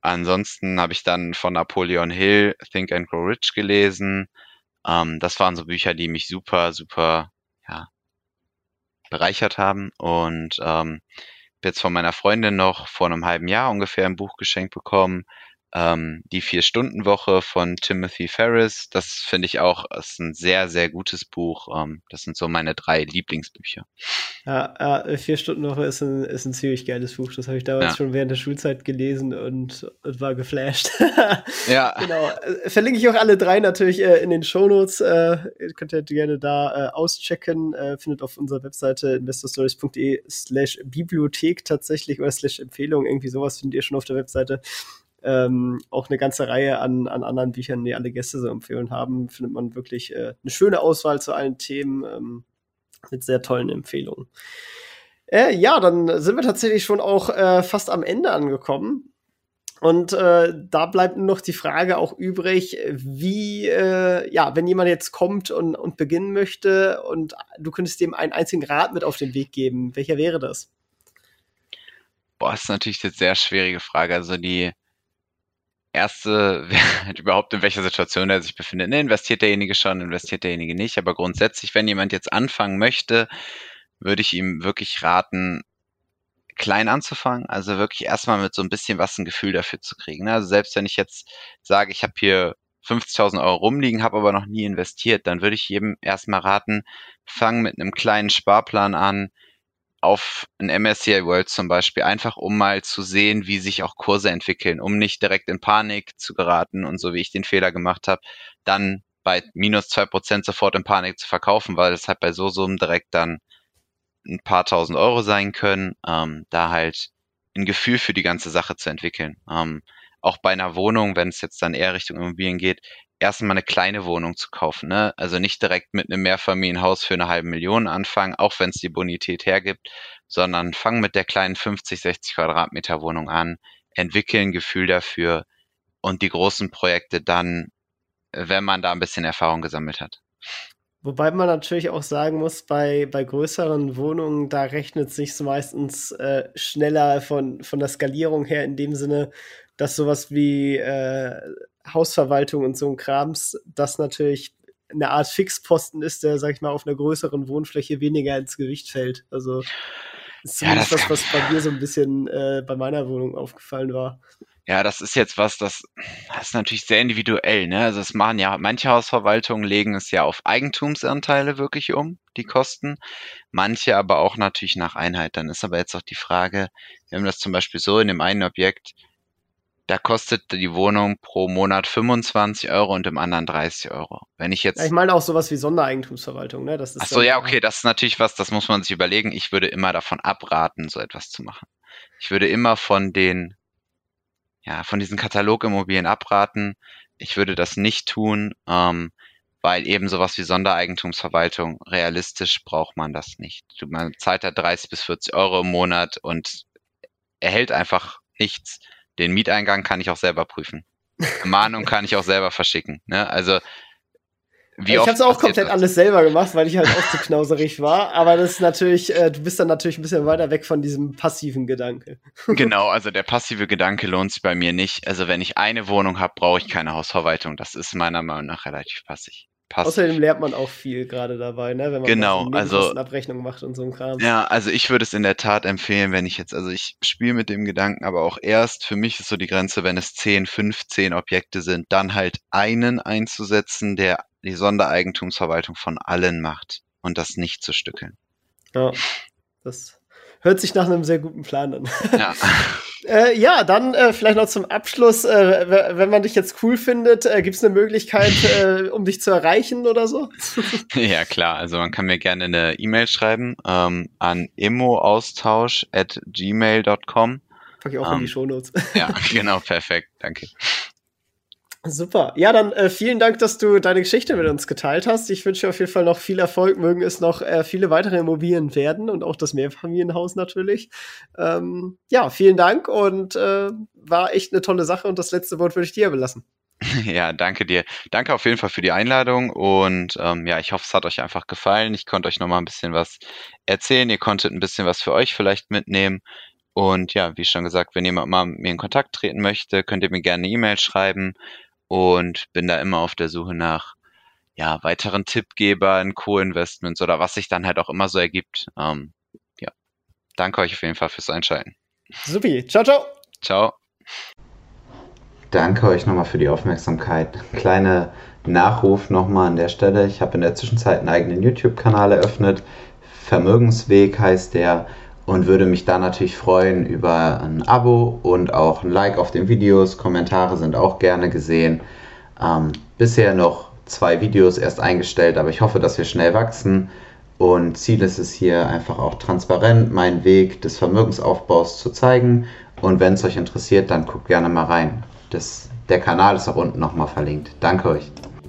ansonsten habe ich dann von Napoleon Hill Think and Grow Rich gelesen. Ähm, das waren so Bücher, die mich super, super ja, bereichert haben. Und ähm, jetzt von meiner Freundin noch vor einem halben Jahr ungefähr ein Buch geschenkt bekommen, ähm, die Vier-Stunden-Woche von Timothy Ferris. Das finde ich auch ist ein sehr, sehr gutes Buch. Ähm, das sind so meine drei Lieblingsbücher. Ja, ja Vier-Stunden-Woche ist ein, ist ein ziemlich geiles Buch. Das habe ich damals ja. schon während der Schulzeit gelesen und, und war geflasht. ja. Genau. Verlinke ich auch alle drei natürlich äh, in den Shownotes. Äh, ihr könnt ihr gerne da äh, auschecken. Äh, findet auf unserer Webseite investorstories.de slash Bibliothek tatsächlich oder slash Empfehlung. Irgendwie sowas findet ihr schon auf der Webseite ähm, auch eine ganze Reihe an, an anderen Büchern, die alle Gäste so empfehlen haben, findet man wirklich äh, eine schöne Auswahl zu allen Themen ähm, mit sehr tollen Empfehlungen. Äh, ja, dann sind wir tatsächlich schon auch äh, fast am Ende angekommen. Und äh, da bleibt nur noch die Frage auch übrig, wie, äh, ja, wenn jemand jetzt kommt und, und beginnen möchte und du könntest dem einen einzigen Rat mit auf den Weg geben, welcher wäre das? Boah, ist natürlich eine sehr schwierige Frage. Also die, erste, überhaupt in welcher Situation er sich befindet. Ne, investiert derjenige schon, investiert derjenige nicht. Aber grundsätzlich, wenn jemand jetzt anfangen möchte, würde ich ihm wirklich raten, klein anzufangen. Also wirklich erstmal mit so ein bisschen was ein Gefühl dafür zu kriegen. Ne? Also selbst wenn ich jetzt sage, ich habe hier 50.000 Euro rumliegen, habe aber noch nie investiert, dann würde ich jedem erstmal raten, fang mit einem kleinen Sparplan an, auf ein MSCI World zum Beispiel, einfach um mal zu sehen, wie sich auch Kurse entwickeln, um nicht direkt in Panik zu geraten und so wie ich den Fehler gemacht habe, dann bei minus zwei Prozent sofort in Panik zu verkaufen, weil es halt bei so Summen direkt dann ein paar tausend Euro sein können, ähm, da halt ein Gefühl für die ganze Sache zu entwickeln. Ähm, auch bei einer Wohnung, wenn es jetzt dann eher Richtung Immobilien geht, erstmal eine kleine Wohnung zu kaufen. Ne? Also nicht direkt mit einem Mehrfamilienhaus für eine halbe Million anfangen, auch wenn es die Bonität hergibt, sondern fang mit der kleinen 50, 60 Quadratmeter Wohnung an, entwickeln ein Gefühl dafür und die großen Projekte dann, wenn man da ein bisschen Erfahrung gesammelt hat. Wobei man natürlich auch sagen muss, bei, bei größeren Wohnungen, da rechnet sich meistens äh, schneller von, von der Skalierung her in dem Sinne, dass sowas wie äh, Hausverwaltung und so ein Krams, das natürlich eine Art Fixposten ist, der, sag ich mal, auf einer größeren Wohnfläche weniger ins Gewicht fällt. Also das ist zumindest ja, das, was, was bei mir so ein bisschen äh, bei meiner Wohnung aufgefallen war. Ja, das ist jetzt was, das, das ist natürlich sehr individuell, ne? Also es machen ja, manche Hausverwaltungen legen es ja auf Eigentumsanteile wirklich um, die Kosten. Manche aber auch natürlich nach Einheit. Dann ist aber jetzt auch die Frage, wir haben das zum Beispiel so in dem einen Objekt, da kostet die Wohnung pro Monat 25 Euro und im anderen 30 Euro. Wenn ich jetzt. Ja, ich meine auch sowas wie Sondereigentumsverwaltung, ne? Das ist Ach so, ja, okay, das ist natürlich was, das muss man sich überlegen. Ich würde immer davon abraten, so etwas zu machen. Ich würde immer von den, ja, von diesen Katalogimmobilien abraten. Ich würde das nicht tun, ähm, weil eben sowas wie Sondereigentumsverwaltung, realistisch braucht man das nicht. Man zahlt da 30 bis 40 Euro im Monat und erhält einfach nichts den Mieteingang kann ich auch selber prüfen. Mahnung kann ich auch selber verschicken. Ne? Also wie ich habe es auch komplett das? alles selber gemacht, weil ich halt auch zu knauserig war. Aber das ist natürlich, äh, du bist dann natürlich ein bisschen weiter weg von diesem passiven Gedanke. genau, also der passive Gedanke lohnt sich bei mir nicht. Also wenn ich eine Wohnung habe, brauche ich keine Hausverwaltung. Das ist meiner Meinung nach relativ passig. Passiv. Außerdem lernt man auch viel gerade dabei, ne? wenn man genau, also Abrechnung macht und so ein Kram. Ja, also ich würde es in der Tat empfehlen, wenn ich jetzt, also ich spiele mit dem Gedanken, aber auch erst, für mich ist so die Grenze, wenn es 10, 15 Objekte sind, dann halt einen einzusetzen, der die Sondereigentumsverwaltung von allen macht und das nicht zu stückeln. Ja, das hört sich nach einem sehr guten Plan an. Ja. Äh, ja, dann äh, vielleicht noch zum Abschluss, äh, wenn man dich jetzt cool findet, äh, gibt es eine Möglichkeit, äh, um dich zu erreichen oder so? ja, klar. Also man kann mir gerne eine E-Mail schreiben ähm, an emoaustausch at gmail.com. Pack ich auch ähm, in die ähm, Shownotes. ja, genau, perfekt. Danke. Super. Ja, dann äh, vielen Dank, dass du deine Geschichte mit uns geteilt hast. Ich wünsche auf jeden Fall noch viel Erfolg. Mögen es noch äh, viele weitere Immobilien werden und auch das Mehrfamilienhaus natürlich. Ähm, ja, vielen Dank und äh, war echt eine tolle Sache und das letzte Wort würde ich dir belassen. Ja, danke dir. Danke auf jeden Fall für die Einladung und ähm, ja, ich hoffe, es hat euch einfach gefallen. Ich konnte euch noch mal ein bisschen was erzählen. Ihr konntet ein bisschen was für euch vielleicht mitnehmen. Und ja, wie schon gesagt, wenn jemand mal mit mir in Kontakt treten möchte, könnt ihr mir gerne eine E-Mail schreiben und bin da immer auf der Suche nach ja, weiteren Tippgebern, Co-Investments oder was sich dann halt auch immer so ergibt. Ähm, ja, danke euch auf jeden Fall fürs Einschalten. Supi, ciao, ciao. Ciao. Danke euch nochmal für die Aufmerksamkeit. Kleine Nachruf nochmal an der Stelle. Ich habe in der Zwischenzeit einen eigenen YouTube-Kanal eröffnet. Vermögensweg heißt der und würde mich da natürlich freuen über ein Abo und auch ein Like auf den Videos. Kommentare sind auch gerne gesehen. Ähm, bisher noch zwei Videos erst eingestellt, aber ich hoffe, dass wir schnell wachsen. Und Ziel ist es hier einfach auch transparent meinen Weg des Vermögensaufbaus zu zeigen. Und wenn es euch interessiert, dann guckt gerne mal rein. Das, der Kanal ist auch unten nochmal verlinkt. Danke euch.